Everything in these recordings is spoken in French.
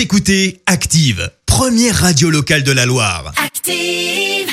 Vous écoutez Active, première radio locale de la Loire. Active.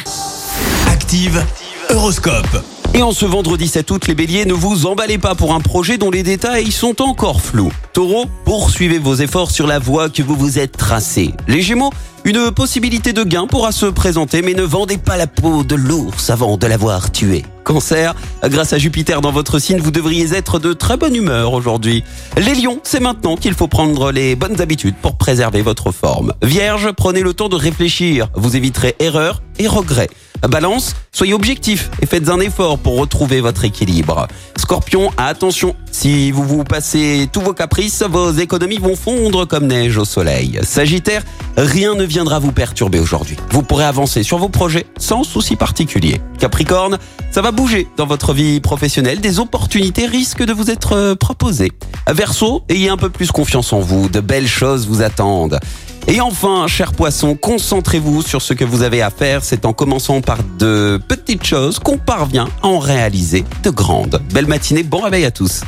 Active, Horoscope. Et en ce vendredi 7 août, les béliers, ne vous emballez pas pour un projet dont les détails sont encore flous. Taureau, poursuivez vos efforts sur la voie que vous vous êtes tracée. Les gémeaux, une possibilité de gain pourra se présenter, mais ne vendez pas la peau de l'ours avant de l'avoir tué. Cancer, grâce à Jupiter dans votre signe, vous devriez être de très bonne humeur aujourd'hui. Les lions, c'est maintenant qu'il faut prendre les bonnes habitudes pour préserver votre forme. Vierge, prenez le temps de réfléchir, vous éviterez erreurs et regrets. Balance, soyez objectif et faites un effort pour retrouver votre équilibre. Scorpion, attention, si vous vous passez tous vos caprices, vos économies vont fondre comme neige au soleil. Sagittaire, rien ne viendra vous perturber aujourd'hui. Vous pourrez avancer sur vos projets sans souci particulier. Capricorne, ça va bouger dans votre vie professionnelle, des opportunités risquent de vous être proposées. Verseau, ayez un peu plus confiance en vous, de belles choses vous attendent. Et enfin, cher poisson, concentrez-vous sur ce que vous avez à faire. C'est en commençant par de petites choses qu'on parvient à en réaliser de grandes. Belle matinée, bon réveil à tous.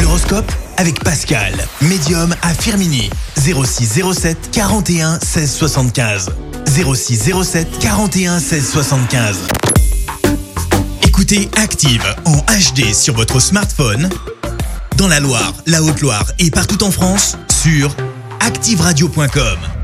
L'horoscope avec Pascal, médium à Firmini. 0607 41 16 75. 0607 41 16 75. Écoutez Active en HD sur votre smartphone, dans la Loire, la Haute-Loire et partout en France, sur activeradio.com.